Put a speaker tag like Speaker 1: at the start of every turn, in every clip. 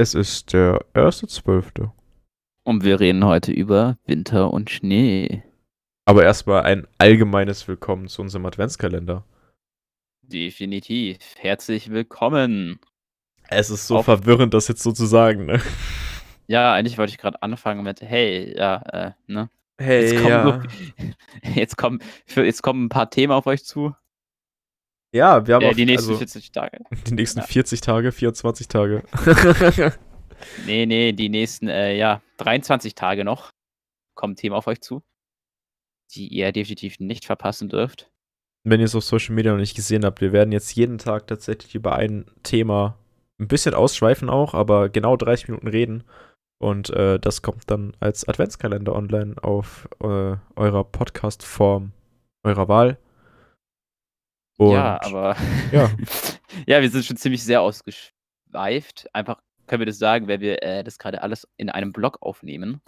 Speaker 1: Es ist der erste Zwölfte.
Speaker 2: Und wir reden heute über Winter und Schnee.
Speaker 1: Aber erstmal ein allgemeines Willkommen zu unserem Adventskalender.
Speaker 2: Definitiv. Herzlich willkommen.
Speaker 1: Es ist so
Speaker 2: Auf-
Speaker 1: verwirrend, das jetzt so zu sagen, ne?
Speaker 2: Ja, eigentlich wollte ich gerade anfangen mit, hey, ja, äh, ne?
Speaker 1: Hey,
Speaker 2: Jetzt kommen,
Speaker 1: ja.
Speaker 2: so, jetzt, kommen, jetzt kommen ein paar Themen auf euch zu.
Speaker 1: Ja, wir haben
Speaker 2: Äh,
Speaker 1: auch,
Speaker 2: die nächsten
Speaker 1: also,
Speaker 2: 40 Tage.
Speaker 1: die nächsten
Speaker 2: Ja.
Speaker 1: 40 Tage, 24 Tage.
Speaker 2: Nee, nee, die nächsten, äh, ja, 23 Tage noch kommen Themen auf euch zu, die ihr definitiv nicht verpassen dürft.
Speaker 1: Wenn ihr es auf Social Media noch nicht gesehen habt, wir werden jetzt jeden Tag tatsächlich über ein Thema ein bisschen ausschweifen auch, aber genau 30 Minuten reden. Und äh, das kommt dann als Adventskalender online auf äh, eurer Podcast-Form eurer Wahl. Und
Speaker 2: ja, aber
Speaker 1: ja.
Speaker 2: ja, wir sind schon ziemlich sehr ausgeschweift. Einfach können wir das sagen, weil wir äh, das gerade alles in einem Blog aufnehmen.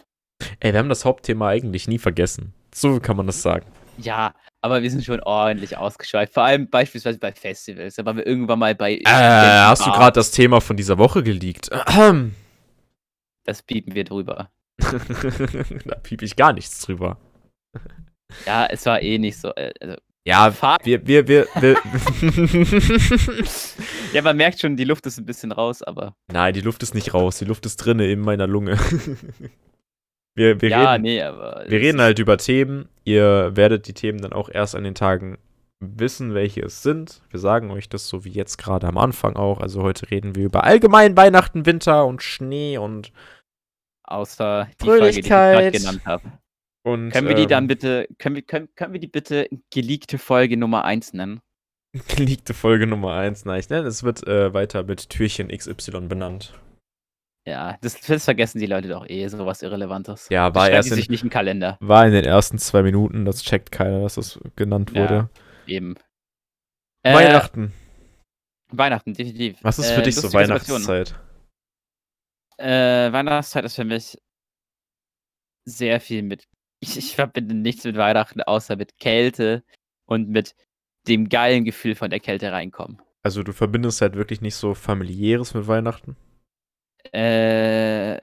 Speaker 1: Ey, wir haben das Hauptthema eigentlich nie vergessen. So kann man das sagen.
Speaker 2: Ja, aber wir sind schon ordentlich ausgeschweift. Vor allem beispielsweise bei Festivals. Da waren wir irgendwann mal bei.
Speaker 1: Äh, hast du gerade das Thema von dieser Woche geleakt?
Speaker 2: Das piepen wir drüber.
Speaker 1: da piep ich gar nichts drüber.
Speaker 2: Ja, es war eh nicht so. Äh, also,
Speaker 1: Ja, wir, wir, wir, wir
Speaker 2: ja, man merkt schon, die Luft ist ein bisschen raus, aber.
Speaker 1: Nein, die Luft ist nicht raus, die Luft ist drinne in meiner Lunge. wir wir,
Speaker 2: ja,
Speaker 1: reden,
Speaker 2: nee, aber.
Speaker 1: wir reden halt über Themen. Ihr werdet die Themen dann auch erst an den Tagen wissen, welche es sind. Wir sagen euch das so wie jetzt gerade am Anfang auch. Also heute reden wir über allgemein Weihnachten, Winter und Schnee und,
Speaker 2: Außer die Folge, die ich gerade
Speaker 1: Fröhlichkeit.
Speaker 2: genannt habe.
Speaker 1: Und
Speaker 2: Können wir die dann
Speaker 1: ähm,
Speaker 2: bitte. Können wir, können, können wir die bitte geleakte Folge Nummer 1 nennen?
Speaker 1: geleakte Folge Nummer 1. Nein, ich nenne es wird äh, weiter mit Türchen XY benannt.
Speaker 2: Ja, das, das vergessen die Leute doch eh, sowas Irrelevantes.
Speaker 1: Ja, war erst in,
Speaker 2: sich nicht im Kalender.
Speaker 1: war in den ersten zwei Minuten, das checkt keiner, dass das genannt
Speaker 2: Ja.
Speaker 1: wurde.
Speaker 2: Eben. Äh,
Speaker 1: Weihnachten.
Speaker 2: Weihnachten, definitiv.
Speaker 1: Was ist
Speaker 2: äh,
Speaker 1: für dich so
Speaker 2: Situation.
Speaker 1: Weihnachtszeit?
Speaker 2: Äh, Weihnachtszeit ist für mich sehr viel mit. Ich, ich verbinde nichts mit Weihnachten, außer mit Kälte und mit dem geilen Gefühl von der Kälte reinkommen.
Speaker 1: Also du verbindest halt wirklich nicht so familiäres mit Weihnachten?
Speaker 2: Äh,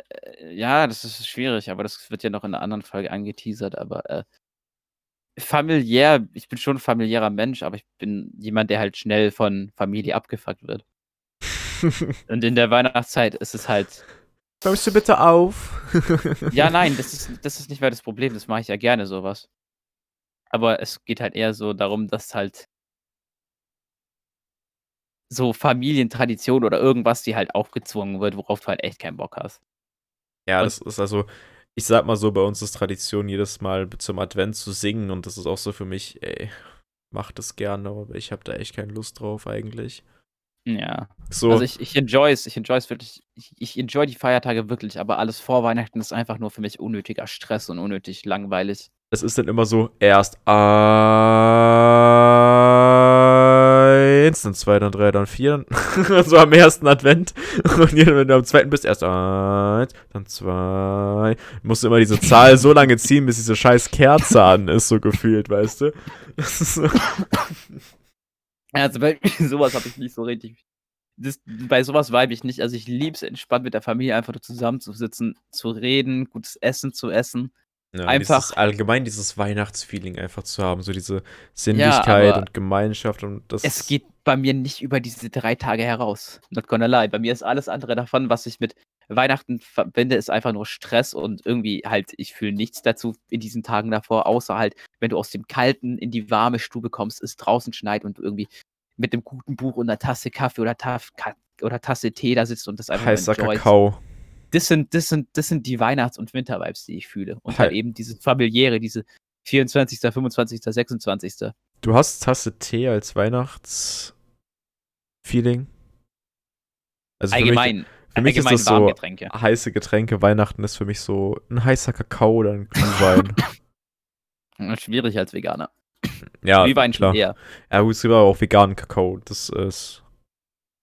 Speaker 2: ja, das ist schwierig, aber das wird ja noch in einer anderen Folge angeteasert, aber äh, familiär, ich bin schon ein familiärer Mensch, aber ich bin jemand, der halt schnell von Familie abgefuckt wird. Und in der Weihnachtszeit ist es halt,
Speaker 1: Kommst du bitte auf?
Speaker 2: ja, nein, das ist, das ist nicht mehr das Problem, das mache ich ja gerne sowas. Aber es geht halt eher so darum, dass halt so Familientradition oder irgendwas, die halt aufgezwungen wird, worauf du halt echt keinen Bock hast.
Speaker 1: Ja,
Speaker 2: Und-
Speaker 1: das ist also, ich sag mal so, bei uns ist Tradition, jedes Mal zum Advent zu singen und das ist auch so für mich, ey, mach das gerne, aber ich habe da echt keine Lust drauf eigentlich.
Speaker 2: Ja.
Speaker 1: So,
Speaker 2: Also ich, ich enjoy es, ich enjoy es wirklich, ich, ich enjoy die Feiertage wirklich, aber alles vor Weihnachten ist einfach nur für mich unnötiger Stress und unnötig langweilig.
Speaker 1: es ist dann immer so, erst eins, dann zwei, dann drei, dann vier, so am ersten Advent. Und wenn du am zweiten bist, erst eins, dann zwei. Musst du immer diese Zahl so lange ziehen, bis diese scheiß Kerze an ist, so gefühlt, weißt du? Das ist so.
Speaker 2: Also bei sowas habe ich nicht so richtig. Das, bei sowas vibe ich nicht. Also ich liebe es entspannt mit der Familie einfach nur zusammenzusitzen, zu reden, gutes Essen zu essen.
Speaker 1: Ja,
Speaker 2: Einfach-
Speaker 1: Dieses, allgemein dieses Weihnachtsfeeling einfach zu haben, so diese Sinnlichkeit
Speaker 2: aber
Speaker 1: und Gemeinschaft und das.
Speaker 2: Es geht bei mir nicht über diese drei Tage heraus. Not gonna lie. Bei mir ist alles andere davon, was ich mit Weihnachten verbinde, ist einfach nur Stress und irgendwie halt, ich fühle nichts dazu in diesen Tagen davor, außer halt, wenn du aus dem Kalten in die warme Stube kommst, es draußen schneit und du irgendwie mit einem guten Buch und einer Tasse Kaffee oder, Taf oder Tasse Tee da sitzt und das einfach
Speaker 1: heißer. Kakao.
Speaker 2: Das sind, das sind, das sind die Weihnachts- und Winter-Vibes, die ich fühle. Und halt eben diese familiäre, diese 24., 25., 26.
Speaker 1: Du hast Tasse Tee als Weihnachtsfeeling? Also für mich-
Speaker 2: allgemein,
Speaker 1: für mich ist das so-
Speaker 2: Warmgetränke.
Speaker 1: heiße Getränke, Weihnachten ist für mich so ein heißer Kakao oder ein Glühwein.
Speaker 2: Schwierig als Veganer.
Speaker 1: ja,
Speaker 2: Glühwein
Speaker 1: klar.
Speaker 2: eher.
Speaker 1: Ja, gut, es gibt aber auch veganen Kakao. Das ist.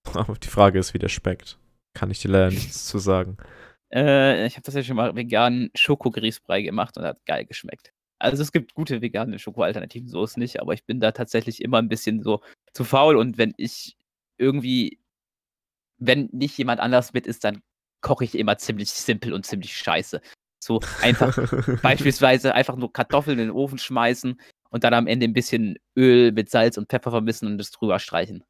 Speaker 1: Die Frage ist, wie der schmeckt. Kann ich dir leider nichts zu sagen.
Speaker 2: Äh, ich habe das ja schon mal veganen Schokogrießbrei gemacht und hat geil geschmeckt. Also es gibt gute vegane Schokoalternativen, so ist nicht, aber ich bin da tatsächlich immer ein bisschen so zu faul und wenn ich irgendwie, wenn nicht jemand anders mit ist, dann koche ich immer ziemlich simpel und ziemlich scheiße. So einfach beispielsweise einfach nur Kartoffeln in den Ofen schmeißen und dann am Ende ein bisschen Öl mit Salz und Pfeffer vermischen und das drüber streichen.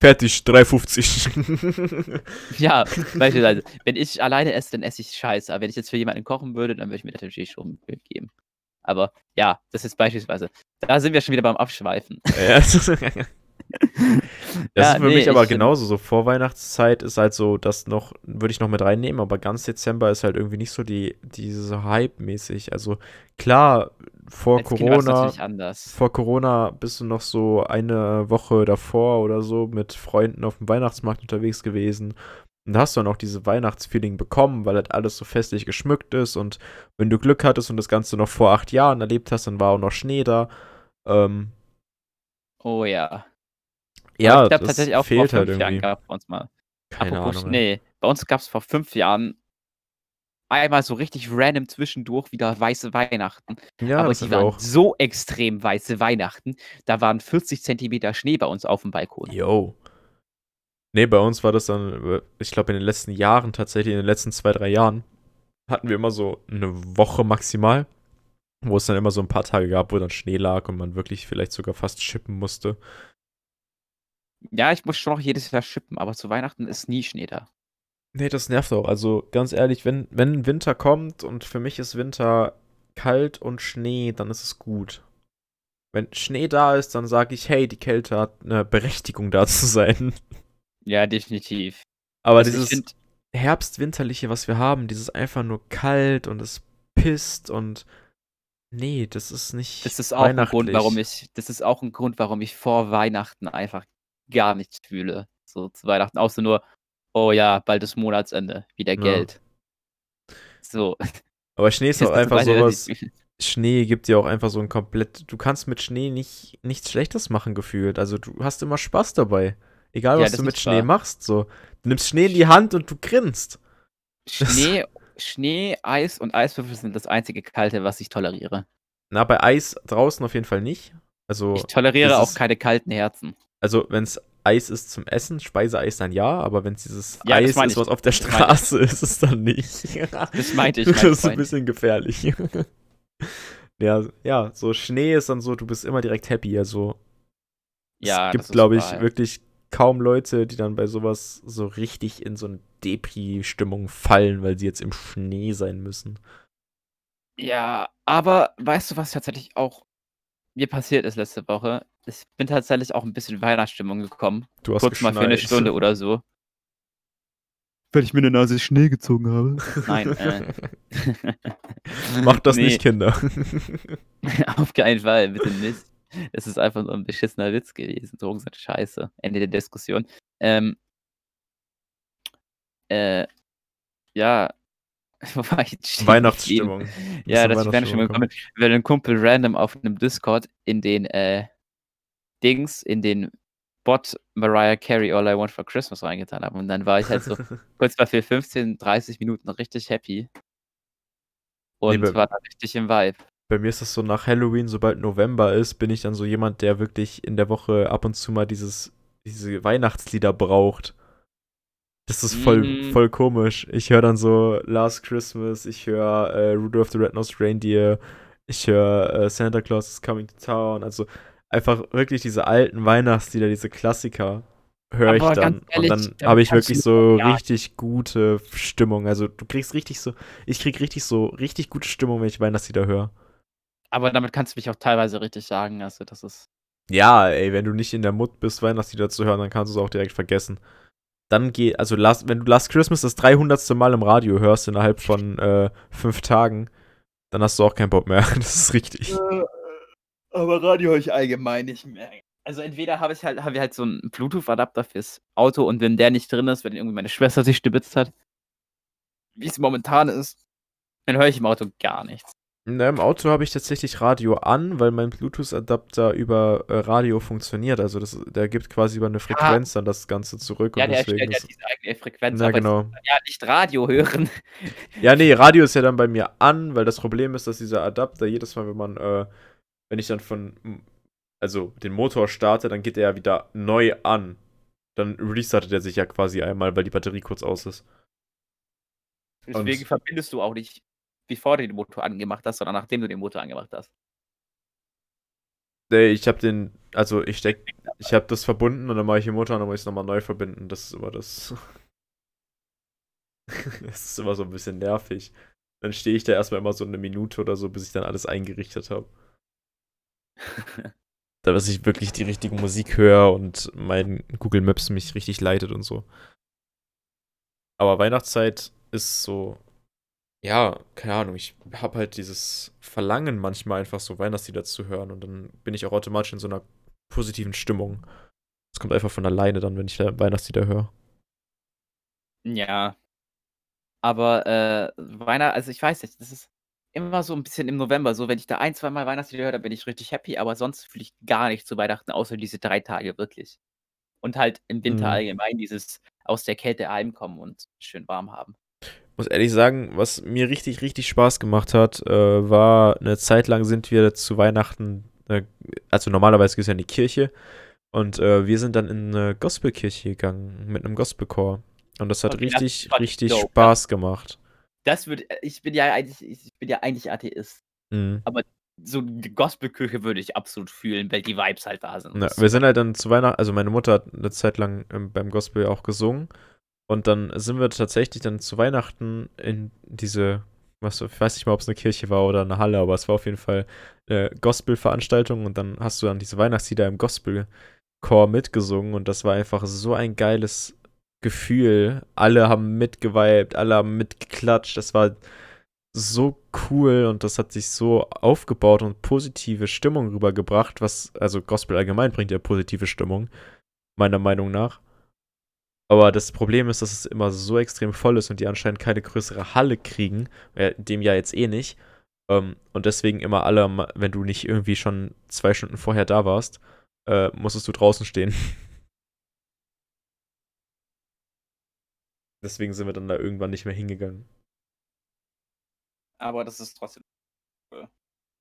Speaker 1: Fertig, 3,50.
Speaker 2: Ja, beispielsweise, wenn ich alleine esse, dann esse ich Scheiße. Aber wenn ich jetzt für jemanden kochen würde, dann würde ich mir das natürlich schon Mühe geben. Aber ja, das ist beispielsweise. Da sind wir schon wieder beim Abschweifen.
Speaker 1: Ja, das
Speaker 2: Ja,
Speaker 1: ist für
Speaker 2: nee,
Speaker 1: mich aber genauso. So Vorweihnachtszeit ist halt so, das noch, würde ich noch mit reinnehmen, aber ganz Dezember ist halt irgendwie nicht so die, diese Hype-mäßig. Also klar, vor
Speaker 2: es
Speaker 1: Corona, vor Corona bist du noch so eine Woche davor oder so mit Freunden auf dem Weihnachtsmarkt unterwegs gewesen. Und da hast du dann auch diese Weihnachtsfeeling bekommen, weil halt alles so festlich geschmückt ist. Und wenn du Glück hattest und das Ganze noch vor acht Jahren erlebt hast, dann war auch noch Schnee da. Ähm,
Speaker 2: Oh ja.
Speaker 1: Ja,
Speaker 2: Aber ich glaube tatsächlich auch
Speaker 1: fehlt
Speaker 2: vor
Speaker 1: halt
Speaker 2: fünf Jahren
Speaker 1: irgendwie.
Speaker 2: gab es bei uns mal.
Speaker 1: Keine
Speaker 2: Apropos
Speaker 1: Ahnung.
Speaker 2: Schnee. Bei uns gab es vor fünf Jahren einmal so richtig random zwischendurch wieder weiße Weihnachten.
Speaker 1: Ja,
Speaker 2: aber die waren
Speaker 1: auch.
Speaker 2: so extrem weiße Weihnachten. Da waren 40 Zentimeter Schnee bei uns auf dem Balkon.
Speaker 1: Yo. Nee, bei uns war das dann, ich glaube, in den letzten Jahren tatsächlich, in den letzten zwei, drei Jahren, hatten wir immer so eine Woche maximal, wo es dann immer so ein paar Tage gab, wo dann Schnee lag und man wirklich vielleicht sogar fast schippen musste.
Speaker 2: Ja, ich muss schon noch jedes Jahr schippen, aber zu Weihnachten ist nie Schnee da.
Speaker 1: Nee, das nervt auch. Also ganz ehrlich, wenn, wenn Winter kommt und für mich ist Winter kalt und Schnee, dann ist es gut. Wenn Schnee da ist, dann sage ich, hey, die Kälte hat eine Berechtigung da zu sein.
Speaker 2: Ja, definitiv.
Speaker 1: Aber
Speaker 2: Also
Speaker 1: dieses
Speaker 2: find,
Speaker 1: Herbstwinterliche, was wir haben, dieses einfach nur kalt und es pisst und nee, das ist nicht
Speaker 2: das ist auch ein Grund, warum ich, das ist auch ein Grund, warum ich vor Weihnachten einfach gar nichts fühle. So zu Weihnachten, außer nur, oh ja, bald ist Monatsende, wieder
Speaker 1: Ja.
Speaker 2: Geld. So.
Speaker 1: Aber Schnee ist auch einfach sowas. Schnee gibt dir auch einfach so ein komplett. Du kannst mit Schnee nicht nichts Schlechtes machen gefühlt. Also du hast immer Spaß dabei. Egal
Speaker 2: Ja,
Speaker 1: was du mit Schnee
Speaker 2: wahr.
Speaker 1: machst. So, du nimmst Schnee in die Hand und du grinst.
Speaker 2: Schnee, Schnee, Eis und Eiswürfel sind das einzige Kalte, was ich toleriere.
Speaker 1: Na, bei Eis draußen auf jeden Fall nicht. Also,
Speaker 2: Ich toleriere auch keine kalten Herzen.
Speaker 1: Also wenn es Eis ist zum Essen, Speiseeis dann ja, aber wenn es dieses
Speaker 2: Ja, das
Speaker 1: Eis ist, was auf der
Speaker 2: Das.
Speaker 1: Straße ist, ist es dann nicht.
Speaker 2: Das meinte ich,
Speaker 1: das
Speaker 2: mein
Speaker 1: ist ein bisschen gefährlich. ja, ja, so Schnee ist dann so, du bist immer direkt happy. Also
Speaker 2: Ja,
Speaker 1: es
Speaker 2: das
Speaker 1: gibt, glaube ich,
Speaker 2: wahr.
Speaker 1: wirklich kaum Leute, die dann bei sowas so richtig in so eine Depri-Stimmung fallen, weil sie jetzt im Schnee sein müssen.
Speaker 2: Ja, aber weißt du, was tatsächlich auch mir passiert ist letzte Woche? Ich bin tatsächlich auch ein bisschen Weihnachtsstimmung gekommen.
Speaker 1: Du hast
Speaker 2: Kurz mal für eine
Speaker 1: geschneit.
Speaker 2: Stunde oder so.
Speaker 3: Weil ich mir eine Nase Schnee gezogen habe.
Speaker 2: Nein, äh.
Speaker 1: Macht das
Speaker 2: Nee,
Speaker 1: nicht, Kinder.
Speaker 2: Auf keinen Fall, bitte nicht. Das ist einfach nur ein beschissener Witz gewesen. Drogen sind scheiße. Ende der Diskussion. Ähm, äh, ja, wo war ich jetzt?
Speaker 1: Weihnachtsstimmung.
Speaker 2: Ja, dass ich Weihnachtsstimmung komme. Weil ein Kumpel random auf einem Discord in den äh, Dings, in den Bot Mariah Carey All I Want for Christmas reingetan haben. Und dann war ich halt so kurz mal für 15, 30 Minuten richtig happy. Und
Speaker 1: bei-
Speaker 2: war da richtig im Vibe.
Speaker 1: Bei mir ist das so nach Halloween, sobald November ist, bin ich dann so jemand, der wirklich in der Woche ab und zu mal dieses, diese Weihnachtslieder braucht. Das ist voll,
Speaker 2: Mhm.
Speaker 1: voll komisch. Ich höre dann so Last Christmas, ich höre äh, Rudolph the Red-Nosed Reindeer, ich höre äh, Santa Claus is Coming to Town. Also einfach wirklich diese alten Weihnachtslieder, diese Klassiker höre ich dann.
Speaker 2: ehrlich,
Speaker 1: und dann habe ich wirklich so
Speaker 2: ja-
Speaker 1: richtig gute Stimmung. Also du kriegst richtig so, ich krieg richtig so, richtig gute Stimmung, wenn ich Weihnachtslieder höre.
Speaker 2: Aber damit kannst du mich auch teilweise richtig sagen. Also, das ist.
Speaker 1: Ja, ey, wenn du nicht in der Mut bist, Weihnachtslieder zu hören, dann kannst du es auch direkt vergessen. Dann geh, also last, wenn du Last Christmas das 300. Mal im Radio hörst innerhalb von äh, fünf Tagen, dann hast du auch keinen Bock mehr. Das ist richtig.
Speaker 2: Aber Radio höre ich allgemein nicht mehr. Also entweder habe ich halt, habe ich halt so einen Bluetooth-Adapter fürs Auto und wenn der nicht drin ist, wenn irgendwie meine Schwester sich stibitzt hat, wie es momentan ist, dann höre ich im Auto gar nichts.
Speaker 1: Na, Im Auto habe ich tatsächlich Radio an, weil mein Bluetooth-Adapter über äh, Radio funktioniert. Also das, der gibt quasi über eine Frequenz dann das Ganze zurück.
Speaker 2: Ja,
Speaker 1: und
Speaker 2: der
Speaker 1: deswegen
Speaker 2: stellt ja diese eigene Frequenz,
Speaker 1: na
Speaker 2: aber
Speaker 1: genau.
Speaker 2: ja nicht Radio hören.
Speaker 1: Ja, nee, Radio ist ja dann bei mir an, weil das Problem ist, dass dieser Adapter jedes Mal, wenn man, äh, wenn ich dann von, also den Motor starte, dann geht er ja wieder neu an. Dann restartet er sich ja quasi einmal, weil die Batterie kurz aus ist.
Speaker 2: Deswegen verbindest du auch nicht, bevor du den Motor angemacht hast, sondern nachdem du den Motor angemacht hast.
Speaker 1: Nee, ich habe den, also ich steck, ich habe das verbunden und dann mache ich den Motor und dann muss ich es nochmal neu verbinden. Das ist immer das. das ist immer so ein bisschen nervig. Dann stehe ich da erstmal immer so eine Minute oder so, bis ich dann alles eingerichtet habe. da, dass ich wirklich die richtige Musik höre und mein Google Maps mich richtig leitet und so. Aber Weihnachtszeit ist so, ja, keine Ahnung, ich habe halt dieses Verlangen manchmal einfach so Weihnachtslieder zu hören und dann bin ich auch automatisch in so einer positiven Stimmung. Das kommt einfach von alleine dann, wenn ich Weihnachtslieder höre.
Speaker 2: Ja. Aber äh, Weihnachten, also ich weiß nicht, das ist immer so ein bisschen im November so, wenn ich da ein, zwei Mal Weihnachtslieder höre, dann bin ich richtig happy, aber sonst fühle ich gar nicht zu Weihnachten, außer diese drei Tage wirklich. Und halt im Winter
Speaker 1: Mhm.
Speaker 2: allgemein dieses aus der Kälte heimkommen und schön warm haben.
Speaker 1: muss ehrlich sagen, was mir richtig, richtig Spaß gemacht hat, äh, war eine Zeit lang sind wir zu Weihnachten, äh, also normalerweise gehst du ja in die Kirche und äh, wir sind dann in eine Gospelkirche gegangen mit einem Gospelchor. Und das hat
Speaker 2: das
Speaker 1: richtig,
Speaker 2: ich
Speaker 1: richtig
Speaker 2: dope,
Speaker 1: Spaß gemacht.
Speaker 2: Das würde ich bin ja eigentlich ich bin ja eigentlich Atheist.
Speaker 1: Mhm.
Speaker 2: So die Gospelkirche würde ich absolut fühlen, weil die Vibes halt da sind.
Speaker 1: Ja, wir sind halt dann zu Weihnachten, also meine Mutter hat eine Zeit lang ähm, beim Gospel auch gesungen. Und dann sind wir tatsächlich dann zu Weihnachten in diese, was, ich weiß nicht mal, ob es eine Kirche war oder eine Halle, aber es war auf jeden Fall eine Gospel-Veranstaltung und dann hast du dann diese Weihnachtslieder im Gospelchor mitgesungen und das war einfach so ein geiles Gefühl. Alle haben mitgeweibt, alle haben mitgeklatscht. Das war so cool und das hat sich so aufgebaut und positive Stimmung rübergebracht, was, also Gospel allgemein bringt ja positive Stimmung, meiner Meinung nach. Aber das Problem ist, dass es immer so extrem voll ist und die anscheinend keine größere Halle kriegen, äh, dem Jahr jetzt eh nicht. Ähm, und deswegen immer alle, wenn du nicht irgendwie schon zwei Stunden vorher da warst, äh, musstest du draußen stehen. Deswegen sind wir dann da irgendwann nicht mehr hingegangen.
Speaker 2: aber das ist trotzdem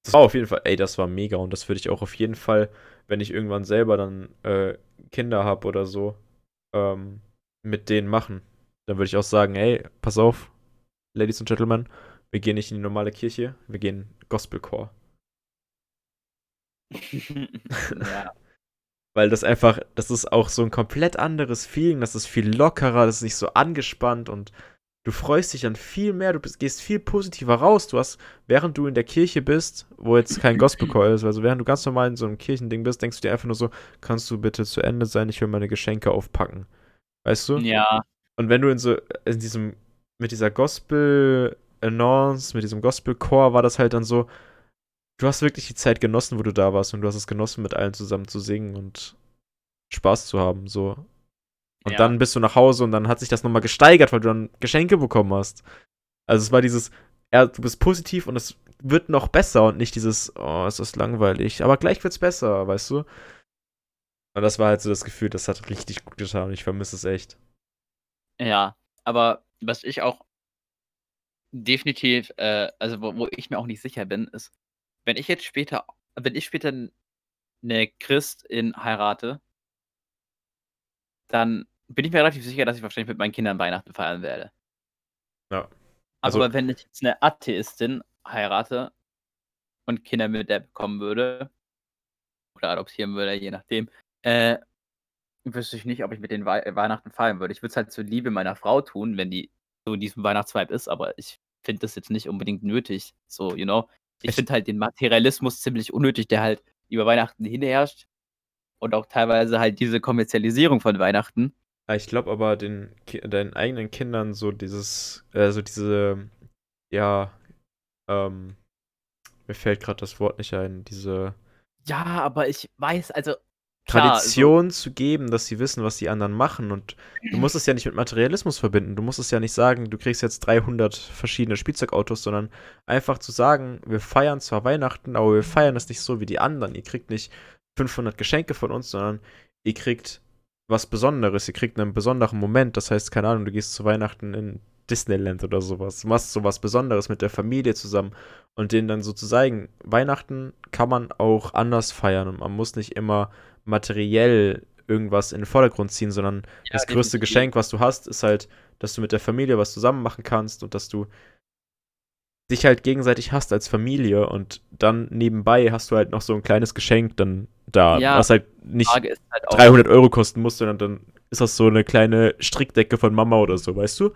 Speaker 1: Das war auf jeden Fall, ey, das war mega und das würde ich auch auf jeden Fall, wenn ich irgendwann selber dann äh, Kinder habe oder so, ähm, mit denen machen. Dann würde ich auch sagen, ey, pass auf, Ladies and Gentlemen, wir gehen nicht in die normale Kirche, wir gehen Gospelchor.
Speaker 2: ja.
Speaker 1: Weil das einfach, das ist auch so ein komplett anderes Feeling, das ist viel lockerer, das ist nicht so angespannt und du freust dich dann viel mehr, du bist, gehst viel positiver raus. Du hast, während du in der Kirche bist, wo jetzt kein Gospelchor ist, also während du ganz normal in so einem Kirchending bist, denkst du dir einfach nur so, kannst du bitte zu Ende sein, ich will meine Geschenke aufpacken. Weißt du?
Speaker 2: ja,
Speaker 1: Und wenn du in so, in diesem, mit dieser Gospel-Annonce, mit diesem Gospel-Chor, war das halt dann so, du hast wirklich die Zeit genossen, wo du da warst und du hast es genossen, mit allen zusammen zu singen und Spaß zu haben, so. Und
Speaker 2: Ja.
Speaker 1: dann bist du nach Hause und dann hat sich das nochmal gesteigert, weil du dann Geschenke bekommen hast. Also es war dieses, ja, du bist positiv und es wird noch besser und nicht dieses, oh, es ist langweilig, aber gleich wird's besser, weißt du? Und das war halt so das Gefühl, das hat richtig gut getan und ich vermisse es echt.
Speaker 2: Ja, aber was ich auch definitiv, äh, also wo, wo ich mir auch nicht sicher bin, ist, wenn ich jetzt später, wenn ich später eine Christin heirate, dann bin ich mir relativ sicher, dass ich wahrscheinlich mit meinen Kindern Weihnachten feiern werde.
Speaker 1: Ja. Also-
Speaker 2: Aber wenn ich jetzt eine Atheistin heirate und Kinder mit der bekommen würde, oder adoptieren würde, je nachdem, äh, wüsste ich nicht, ob ich mit den Wei Weihnachten feiern würde. Ich würde es halt zur Liebe meiner Frau tun, wenn die so in diesem Weihnachtsvibe ist, aber ich finde das jetzt nicht unbedingt nötig. So, you know. Ich finde halt den Materialismus ziemlich unnötig, der halt über Weihnachten hinherrscht. Und auch teilweise halt diese Kommerzialisierung von Weihnachten.
Speaker 1: Ich glaube aber den deinen eigenen Kindern so dieses, äh, so diese, ja, ähm, mir fällt gerade das Wort nicht ein, diese
Speaker 2: Ja, aber ich weiß, also. Klar,
Speaker 1: Tradition zu geben, dass sie wissen, was die anderen machen und du musst es ja nicht mit Materialismus verbinden. Du musst es ja nicht sagen, du kriegst jetzt 300 verschiedene Spielzeugautos, sondern einfach zu sagen, wir feiern zwar Weihnachten, aber wir feiern es nicht so wie die anderen. Ihr kriegt nicht 500 Geschenke von uns, sondern ihr kriegt was Besonderes. Ihr kriegt einen besonderen Moment. Das heißt, keine Ahnung, du gehst zu Weihnachten in Disneyland oder sowas. Du machst sowas Besonderes mit der Familie zusammen und denen dann so zu zeigen, Weihnachten kann man auch anders feiern und man muss nicht immer materiell irgendwas in den Vordergrund ziehen, sondern
Speaker 2: Ja,
Speaker 1: das größte
Speaker 2: definitiv.
Speaker 1: Geschenk, was du hast, ist halt, dass du mit der Familie was zusammen machen kannst und dass du dich halt gegenseitig hast als Familie und dann nebenbei hast du halt noch so ein kleines Geschenk dann da,
Speaker 2: Ja,
Speaker 1: was halt nicht
Speaker 2: halt auch,
Speaker 1: 300 Euro kosten muss, sondern dann ist das so eine kleine Strickdecke von Mama oder so, weißt du?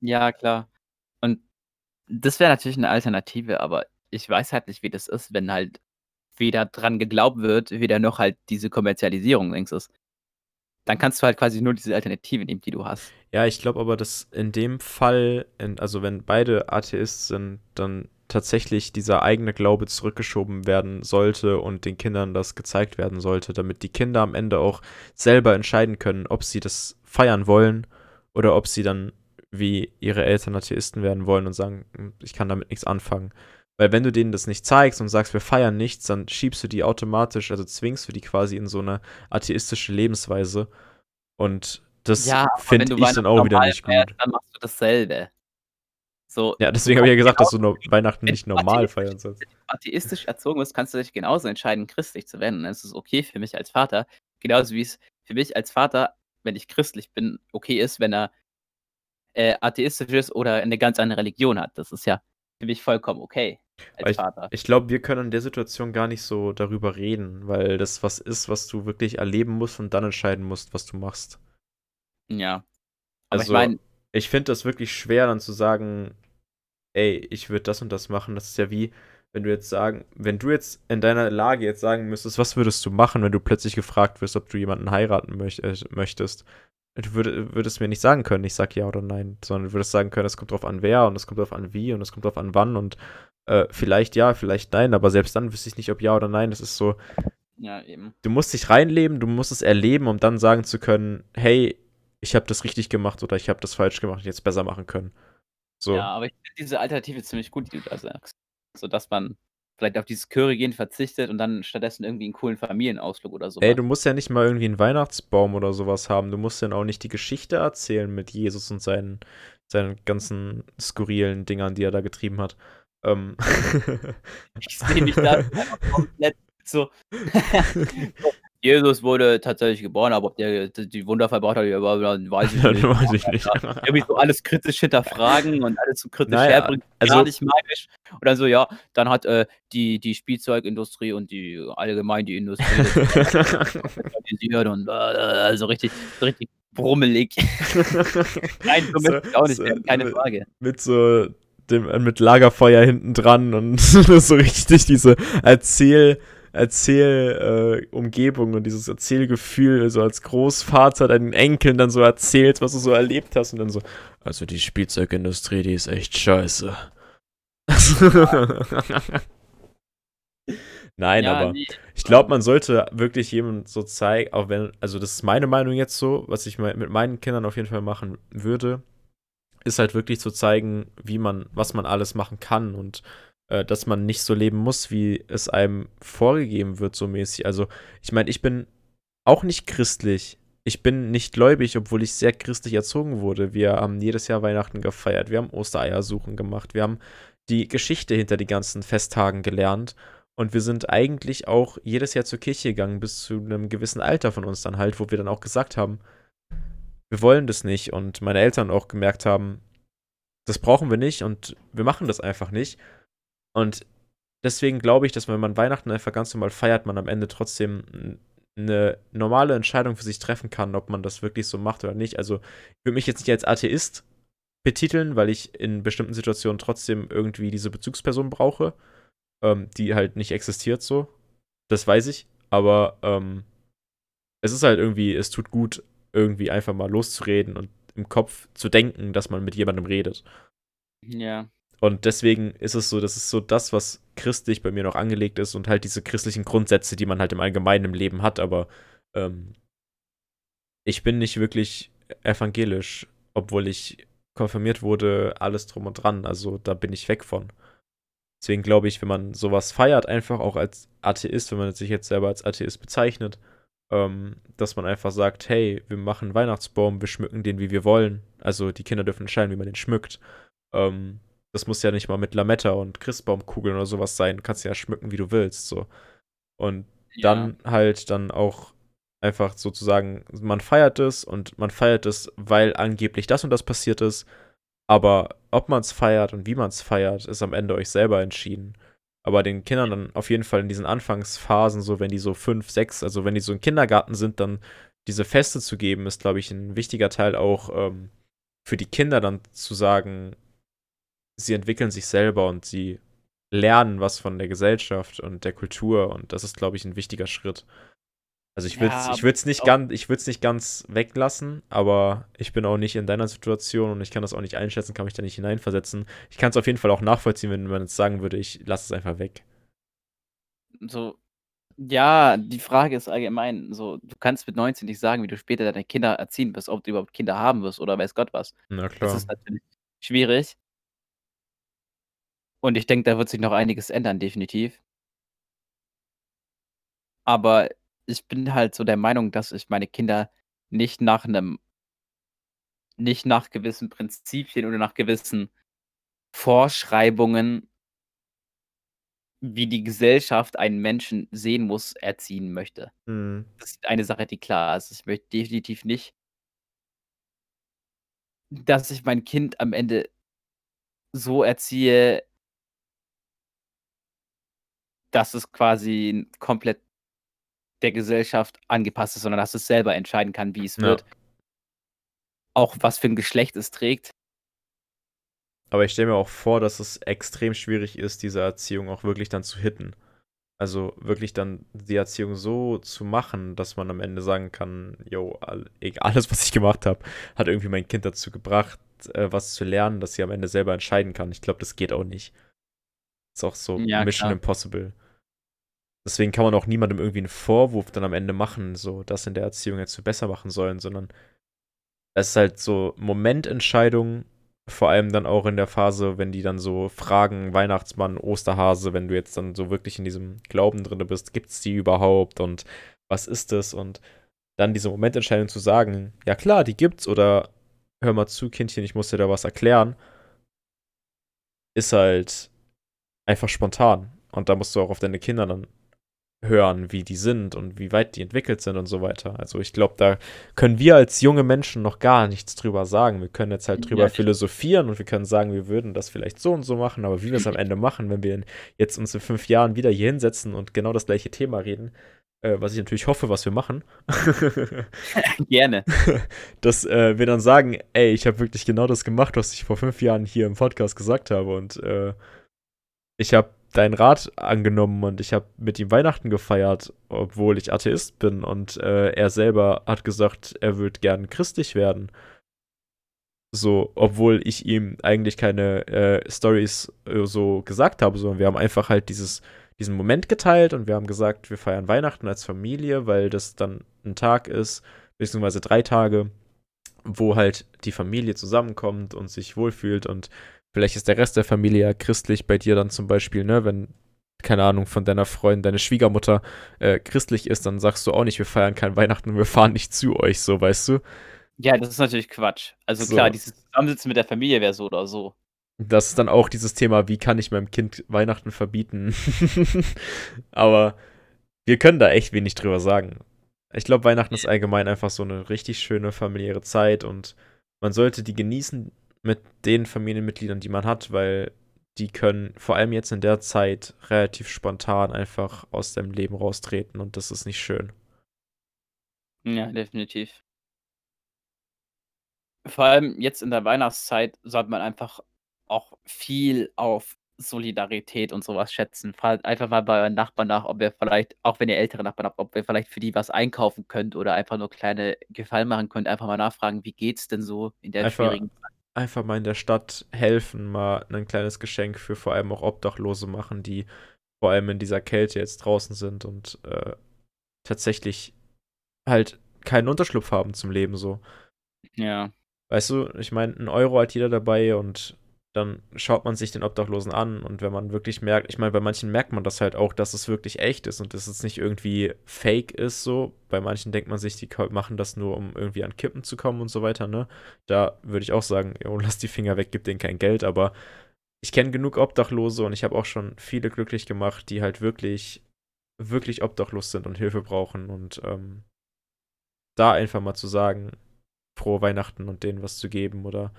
Speaker 2: Ja, klar. Und das wäre natürlich eine Alternative, aber ich weiß halt nicht, wie das ist, wenn halt weder dran geglaubt wird, weder noch halt diese Kommerzialisierung links ist. Dann kannst du halt quasi nur diese Alternative nehmen, die du hast.
Speaker 1: Ja, ich glaube aber, dass in dem Fall, in, also wenn beide Atheist sind, dann tatsächlich dieser eigene Glaube zurückgeschoben werden sollte und den Kindern das gezeigt werden sollte, damit die Kinder am Ende auch selber entscheiden können, ob sie das feiern wollen oder ob sie dann wie ihre Eltern Atheisten werden wollen und sagen, "Hm, ich kann damit nichts anfangen. Weil wenn du denen das nicht zeigst und sagst, wir feiern nichts, dann schiebst du die automatisch, also zwingst du die quasi in so eine atheistische Lebensweise. Und das
Speaker 2: ja,
Speaker 1: finde ich dann auch wieder nicht gut.
Speaker 2: feierst, Dann machst du dasselbe. So,
Speaker 1: Ja, deswegen habe ich ja gesagt, dass du Weihnachten nicht normal feiern sollst.
Speaker 2: wenn du atheistisch erzogen bist, kannst du dich genauso entscheiden, christlich zu werden. Und dann ist es okay für mich als Vater. Genauso wie es für mich als Vater, wenn ich christlich bin, okay ist, wenn er äh, atheistisch ist oder eine ganz andere Religion hat. Das ist ja für mich vollkommen okay als Vater.
Speaker 1: Ich glaube, wir können in der Situation gar nicht so darüber reden, weil das was ist, was du wirklich erleben musst und dann entscheiden musst, was du machst.
Speaker 2: Ja. Aber
Speaker 1: Also,
Speaker 2: ich meine,
Speaker 1: Ich finde das wirklich schwer, dann zu sagen, ey, ich würde das und das machen. Das ist ja wie, wenn du jetzt sagen, wenn du jetzt in deiner Lage jetzt sagen müsstest, was würdest du machen, wenn du plötzlich gefragt wirst, ob du jemanden heiraten äh, möchtest. Du würd, würdest mir nicht sagen können, ich sag ja oder nein, sondern du würdest sagen können, es kommt drauf an wer und es kommt drauf an wie und es kommt drauf an wann und äh, vielleicht ja, vielleicht nein, aber selbst dann wüsste ich nicht, ob ja oder nein. Das ist so,
Speaker 2: ja, eben.
Speaker 1: du musst dich reinleben, du musst es erleben, um dann sagen zu können, hey, ich habe das richtig gemacht oder ich habe das falsch gemacht und jetzt besser machen können. So.
Speaker 2: Ja, aber ich finde diese Alternative ziemlich gut, die du da sagst. So dass man vielleicht auf dieses Curry-Gehen verzichtet und dann stattdessen irgendwie einen coolen Familienausflug oder so.
Speaker 1: Ey, du musst ja nicht mal irgendwie einen Weihnachtsbaum oder sowas haben. Du musst dann auch nicht die Geschichte erzählen mit Jesus und seinen, seinen ganzen skurrilen Dingern, die er da getrieben hat. Ähm.
Speaker 2: Ich sehe mich da komplett so. Jesus wurde tatsächlich geboren, aber ob der die Wunder verbracht hat, ja, weiß ich nicht.
Speaker 1: weiß ich nicht.
Speaker 2: Irgendwie so alles kritisch hinterfragen und alles so kritisch
Speaker 1: Naja,
Speaker 2: herbringen,
Speaker 1: also-
Speaker 2: gar nicht magisch. Und dann so, ja, dann hat äh, die, die Spielzeugindustrie und die allgemein die Industrie organisiert und äh, also richtig, so richtig brummelig. Nein, so ich auch nicht
Speaker 1: so,
Speaker 2: keine
Speaker 1: mit-
Speaker 2: Frage.
Speaker 1: mit so dem, mit Lagerfeuer hinten dran und so richtig diese Erzähl, Erzähl, äh, und dieses Erzählgefühl, so als Großvater deinen Enkeln dann so erzählst, was du so erlebt hast und dann so, also die Spielzeugindustrie, die ist echt scheiße. Nein,
Speaker 2: ja,
Speaker 1: aber
Speaker 2: nee,
Speaker 1: ich glaube, man sollte wirklich jemandem so zeigen, auch wenn, also das ist meine Meinung jetzt so, was ich mit meinen Kindern auf jeden Fall machen würde, ist halt wirklich zu zeigen, wie man, was man alles machen kann und äh, dass man nicht so leben muss, wie es einem vorgegeben wird, so mäßig. Also, ich meine, ich bin auch nicht christlich. Ich bin nicht gläubig, obwohl ich sehr christlich erzogen wurde. Wir haben jedes Jahr Weihnachten gefeiert, wir haben Ostereiersuchen gemacht, wir haben die Geschichte hinter die ganzen Festtagen gelernt. Und wir sind eigentlich auch jedes Jahr zur Kirche gegangen, bis zu einem gewissen Alter von uns dann halt, wo wir dann auch gesagt haben, wir wollen das nicht. Und meine Eltern auch gemerkt haben, das brauchen wir nicht und wir machen das einfach nicht. Und deswegen glaube ich, dass wenn man Weihnachten einfach ganz normal feiert, man am Ende trotzdem eine normale Entscheidung für sich treffen kann, ob man das wirklich so macht oder nicht. Also ich würde mich jetzt nicht als Atheist betiteln, weil ich in bestimmten Situationen trotzdem irgendwie diese Bezugsperson brauche, ähm, die halt nicht existiert so. Das weiß ich. Aber ähm, es ist halt irgendwie, es tut gut, irgendwie einfach mal loszureden und im Kopf zu denken, dass man mit jemandem redet.
Speaker 2: ja.
Speaker 1: Und deswegen ist es so, das ist so das, was christlich bei mir noch angelegt ist und halt diese christlichen Grundsätze, die man halt im allgemeinen im Leben hat, aber ähm, ich bin nicht wirklich evangelisch, obwohl ich konfirmiert wurde, alles drum und dran, also da bin ich weg von. Deswegen glaube ich, wenn man sowas feiert, einfach auch als Atheist, wenn man sich jetzt selber als Atheist bezeichnet, ähm, dass man einfach sagt, hey, wir machen Weihnachtsbaum, wir schmücken den, wie wir wollen. Also die Kinder dürfen entscheiden, wie man den schmückt. Ähm, das muss ja nicht mal mit Lametta und Christbaumkugeln oder sowas sein. Du kannst ja schmücken, wie du willst. So. Und dann halt dann auch Einfach sozusagen, man feiert es und man feiert es, weil angeblich das und das passiert ist. Aber ob man es feiert und wie man es feiert, ist am Ende euch selber entschieden. Aber den Kindern dann auf jeden Fall in diesen Anfangsphasen, so wenn die so fünf, sechs, also wenn die so im Kindergarten sind, dann diese Feste zu geben, ist, glaube ich, ein wichtiger Teil auch ähm, für die Kinder dann zu sagen, sie entwickeln sich selber und sie lernen was von der Gesellschaft und der Kultur und das ist, glaube ich, ein wichtiger Schritt. Also ich würde es
Speaker 2: Ja,
Speaker 1: ich würd's nicht, ganz, ich würd's nicht ganz weglassen, aber ich bin auch nicht in deiner Situation und ich kann das auch nicht einschätzen, kann mich da nicht hineinversetzen. Ich kann es auf jeden Fall auch nachvollziehen, wenn man jetzt sagen würde, ich lasse es einfach weg.
Speaker 2: So, ja, die Frage ist allgemein, so, du kannst mit 19 nicht sagen, wie du später deine Kinder erziehen wirst, ob du überhaupt Kinder haben wirst oder weiß Gott was.
Speaker 1: Na
Speaker 2: Das
Speaker 1: klar.
Speaker 2: ist natürlich schwierig. Und ich denke, da wird sich noch einiges ändern, definitiv. Aber ich bin halt so der Meinung, dass ich meine Kinder nicht nach einem nicht nach gewissen Prinzipien oder nach gewissen Vorschreibungen wie die Gesellschaft einen Menschen sehen muss, erziehen möchte.
Speaker 1: Mhm.
Speaker 2: Das ist eine Sache, die klar ist. Ich möchte definitiv nicht dass ich mein Kind am Ende so erziehe dass es quasi komplett der Gesellschaft angepasst ist, sondern dass es selber entscheiden kann, wie es
Speaker 1: Ja.
Speaker 2: wird. Auch was für 'n Geschlecht es trägt.
Speaker 1: Aber ich stelle mir auch vor, dass es extrem schwierig ist, diese Erziehung auch wirklich dann zu hitten. Also wirklich dann die Erziehung so zu machen, dass man am Ende sagen kann, egal, alles, was ich gemacht habe, hat irgendwie mein Kind dazu gebracht, äh, was zu lernen, dass sie am Ende selber entscheiden kann. Ich glaube, das geht auch nicht. Ist auch so
Speaker 2: Ja,
Speaker 1: Mission
Speaker 2: klar.
Speaker 1: Impossible. Deswegen kann man auch niemandem irgendwie einen Vorwurf dann am Ende machen, so das in der Erziehung jetzt so besser machen sollen, sondern es ist halt so Momententscheidungen, vor allem dann auch in der Phase, wenn die dann so fragen, Weihnachtsmann, Osterhase, wenn du jetzt dann so wirklich in diesem Glauben drin bist, gibt's die überhaupt und was ist das? Und dann diese Momententscheidung zu sagen, ja klar, die gibt's oder hör mal zu, Kindchen, ich muss dir da was erklären, ist halt einfach spontan. Und da musst du auch auf deine Kinder dann hören, wie die sind und wie weit die entwickelt sind und so weiter. Also ich glaube, da können wir als junge Menschen noch gar nichts drüber sagen. Wir können jetzt halt drüber
Speaker 2: Ja,
Speaker 1: philosophieren und wir können sagen, wir würden das vielleicht so und so machen, aber wie wir es am Ende machen, wenn wir jetzt uns in fünf Jahren wieder hier hinsetzen und genau das gleiche Thema reden, äh, was ich natürlich hoffe, was wir machen,
Speaker 2: Gerne.
Speaker 1: dass äh, wir dann sagen, ey, ich habe wirklich genau das gemacht, was ich vor fünf Jahren hier im Podcast gesagt habe und äh, ich habe deinen Rat angenommen und ich habe mit ihm Weihnachten gefeiert, obwohl ich Atheist bin und äh, er selber hat gesagt, er würde gern christlich werden. So, obwohl ich ihm eigentlich keine äh, Stories äh, so gesagt habe, sondern wir haben einfach halt dieses, diesen Moment geteilt und wir haben gesagt, wir feiern Weihnachten als Familie, weil das dann ein Tag ist, beziehungsweise drei Tage, wo halt die Familie zusammenkommt und sich wohlfühlt und vielleicht ist der Rest der Familie ja christlich bei dir dann zum Beispiel, ne, wenn, keine Ahnung, von deiner Freundin, deine Schwiegermutter äh, christlich ist, dann sagst du auch nicht, wir feiern kein Weihnachten und wir fahren nicht zu euch, so, weißt du?
Speaker 2: Ja, das ist natürlich Quatsch. Also
Speaker 1: So.
Speaker 2: klar, dieses Zusammensitzen mit der Familie wäre so oder so.
Speaker 1: Das ist dann auch dieses Thema, wie kann ich meinem Kind Weihnachten verbieten? Aber wir können da echt wenig drüber sagen. Ich glaube, Weihnachten ist allgemein einfach so eine richtig schöne familiäre Zeit und man sollte die genießen mit den Familienmitgliedern, die man hat, weil die können vor allem jetzt in der Zeit relativ spontan einfach aus dem Leben raustreten und das ist nicht schön.
Speaker 2: Ja, definitiv. Vor allem jetzt in der Weihnachtszeit sollte man einfach auch viel auf Solidarität und sowas schätzen. Fragt einfach mal bei euren Nachbarn nach, ob ihr vielleicht, auch wenn ihr ältere Nachbarn habt, ob ihr vielleicht für die was einkaufen könnt oder einfach nur kleine Gefallen machen könnt. Einfach mal nachfragen, wie geht's denn so in der
Speaker 1: Einfach-
Speaker 2: schwierigen Zeit.
Speaker 1: Einfach mal in der Stadt helfen, mal ein kleines Geschenk für vor allem auch Obdachlose machen, die vor allem in dieser Kälte jetzt draußen sind und äh, tatsächlich halt keinen Unterschlupf haben zum Leben so.
Speaker 2: Ja.
Speaker 1: Weißt du, ich meine, ein Euro hat jeder dabei und dann schaut man sich den Obdachlosen an und wenn man wirklich merkt, ich meine, bei manchen merkt man das halt auch, dass es wirklich echt ist und dass es nicht irgendwie fake ist so. Bei manchen denkt man sich, die machen das nur, um irgendwie an Kippen zu kommen und so weiter, ne? Da würde ich auch sagen, jo, lass die Finger weg, gib denen kein Geld, aber ich kenne genug Obdachlose und ich habe auch schon viele glücklich gemacht, die halt wirklich, wirklich obdachlos sind und Hilfe brauchen und ähm, da einfach mal zu sagen, frohe Weihnachten und denen was zu geben oder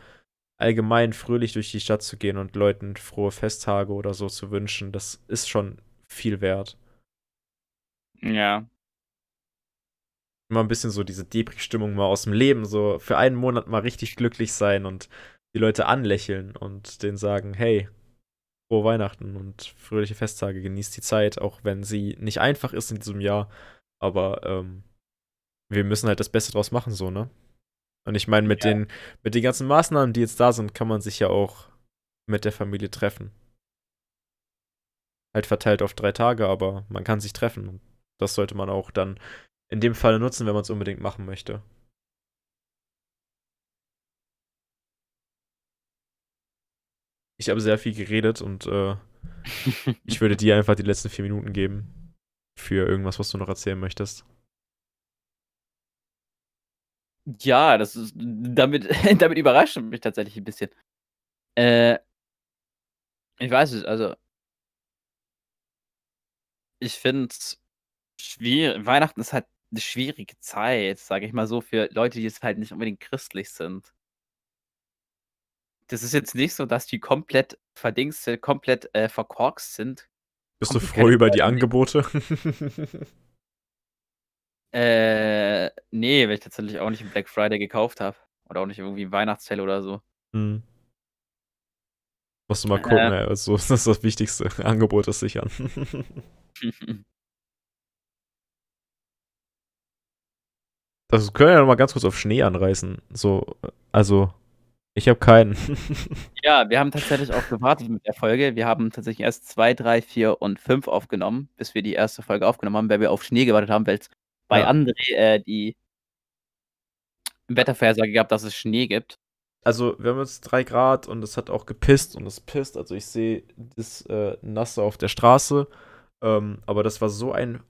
Speaker 1: allgemein fröhlich durch die Stadt zu gehen und Leuten frohe Festtage oder so zu wünschen, das ist schon viel wert.
Speaker 2: Ja.
Speaker 1: Immer ein bisschen so diese Depri-Stimmung mal aus dem Leben, so für einen Monat mal richtig glücklich sein und die Leute anlächeln und denen sagen, hey, frohe Weihnachten und fröhliche Festtage, genießt die Zeit, auch wenn sie nicht einfach ist in diesem Jahr, aber ähm, wir müssen halt das Beste draus machen, so, ne? Und ich meine, mit,
Speaker 2: Ja.
Speaker 1: den, mit den ganzen Maßnahmen, die jetzt da sind, kann man sich ja auch mit der Familie treffen. Halt verteilt auf drei Tage, aber man kann sich treffen. Und das sollte man auch dann in dem Fall nutzen, wenn man es unbedingt machen möchte. Ich habe sehr viel geredet und äh, ich würde dir einfach die letzten vier Minuten geben für irgendwas, was du noch erzählen möchtest.
Speaker 2: Ja, das ist damit damit überrascht mich tatsächlich ein bisschen. Äh ich weiß es, also ich finde es schwier Weihnachten ist halt 'ne schwierige Zeit, sage ich mal so, für Leute, die jetzt halt nicht unbedingt christlich sind. Das ist jetzt nicht so, dass die komplett verdingste komplett, äh, verkorkst sind.
Speaker 1: Bist du froh über die. Angebote?
Speaker 2: Äh, ne, weil ich tatsächlich auch nicht im Black Friday gekauft habe oder auch nicht irgendwie im Weihnachtssale oder so.
Speaker 1: Mhm. Musst du mal gucken,
Speaker 2: Ähm.
Speaker 1: ey, also, das ist das Wichtigste. Angebote sichern. Das können wir ja noch mal ganz kurz auf Schnee anreißen. So, also, ich habe keinen.
Speaker 2: Ja, wir haben tatsächlich auch gewartet mit der Folge. Wir haben tatsächlich erst 2, 3, 4 und 5 aufgenommen, bis wir die erste Folge aufgenommen haben, weil wir auf Schnee gewartet haben, weil's bei
Speaker 1: Ja.
Speaker 2: André, äh, die Wettervorhersage gab, dass es Schnee gibt.
Speaker 1: Also, wir haben jetzt 3 Grad und es hat auch gepisst und es pisst. Also, ich sehe das äh, Nasse auf der Straße. Ähm, aber das war so ein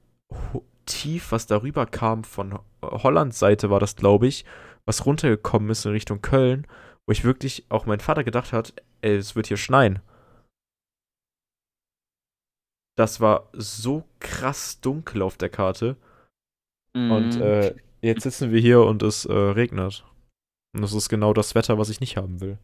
Speaker 1: Ho Tief, was darüber kam von Ho Hollands Seite, war das, glaube ich, was runtergekommen ist in Richtung Köln, wo ich wirklich auch mein Vater gedacht hat, ey, es wird hier schneien. Das war so krass dunkel auf der Karte. Und
Speaker 2: Mhm.
Speaker 1: äh, jetzt sitzen wir hier und es äh, regnet. Und das ist genau das Wetter, was ich nicht haben will.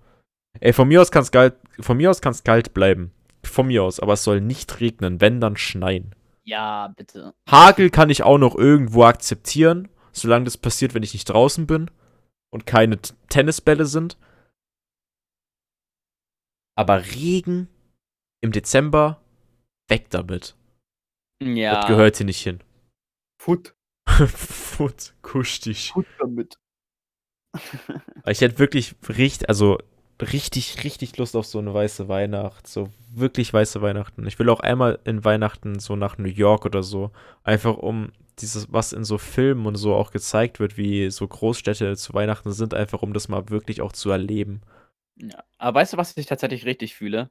Speaker 1: Ey, von mir aus kann es kalt, von mir aus kann's kalt bleiben. Von mir aus, aber es soll nicht regnen, wenn dann schneien.
Speaker 2: Ja, bitte.
Speaker 1: Hagel kann ich auch noch irgendwo akzeptieren, solange das passiert, wenn ich nicht draußen bin und keine T Tennisbälle sind. Aber Regen im Dezember, weg damit.
Speaker 2: Ja.
Speaker 1: Das gehört hier nicht hin.
Speaker 2: Foot.
Speaker 1: Fut, kusch dich.
Speaker 2: Foot damit.
Speaker 1: Ich hätte wirklich richtig, also richtig, richtig Lust auf so eine weiße Weihnacht. So wirklich weiße Weihnachten. Ich will auch einmal in Weihnachten so nach New York oder so. Einfach um dieses, was in so Filmen und so auch gezeigt wird, wie so Großstädte zu Weihnachten sind, einfach um das mal wirklich auch zu erleben.
Speaker 2: Ja. Aber weißt du, was ich tatsächlich richtig fühle?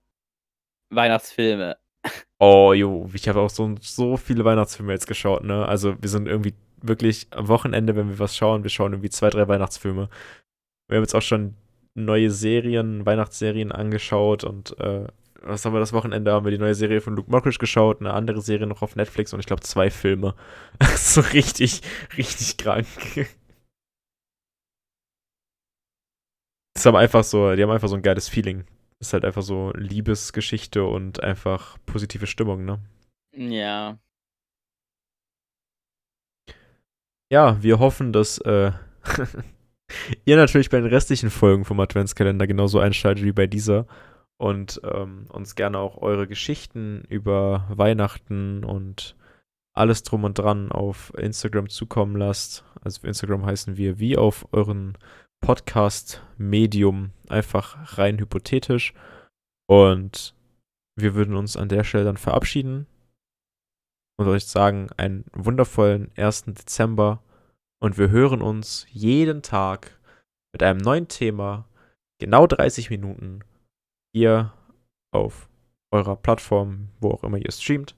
Speaker 2: Weihnachtsfilme.
Speaker 1: Oh, jo, ich habe auch so, so viele Weihnachtsfilme jetzt geschaut, ne? Also wir sind irgendwie wirklich am Wochenende, wenn wir was schauen, wir schauen irgendwie zwei, drei Weihnachtsfilme. Wir haben jetzt auch schon neue Serien, Weihnachtsserien angeschaut und äh, was haben wir das Wochenende? Haben wir die neue Serie von Luke Mockridge geschaut, eine andere Serie noch auf Netflix und ich glaube zwei Filme. so richtig, richtig krank. Das haben einfach so, die haben einfach so ein geiles Feeling. Das ist halt einfach so Liebesgeschichte und einfach positive Stimmung, ne?
Speaker 2: Ja.
Speaker 1: Ja, wir hoffen, dass äh, ihr natürlich bei den restlichen Folgen vom Adventskalender genauso einschaltet wie bei dieser und ähm, uns gerne auch eure Geschichten über Weihnachten und alles drum und dran auf Instagram zukommen lasst. Also auf Instagram heißen wir wie auf euren Podcast-Medium einfach rein hypothetisch. Und wir würden uns an der Stelle dann verabschieden und euch sagen, einen wundervollen 1. Dezember. Und wir hören uns jeden Tag mit einem neuen Thema, genau 30 Minuten, hier auf eurer Plattform, wo auch immer ihr streamt.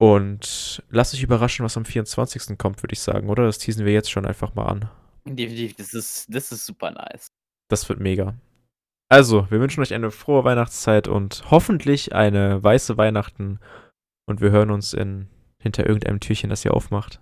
Speaker 1: Und lasst euch überraschen, was am 24. kommt, würde ich sagen, oder? Das teasen wir jetzt schon einfach mal an.
Speaker 2: Definitiv, das ist, das ist super nice.
Speaker 1: Das wird mega. Also, wir wünschen euch eine frohe Weihnachtszeit und hoffentlich eine weiße Weihnachten. Und wir hören uns in, hinter irgendeinem Türchen, das ihr aufmacht.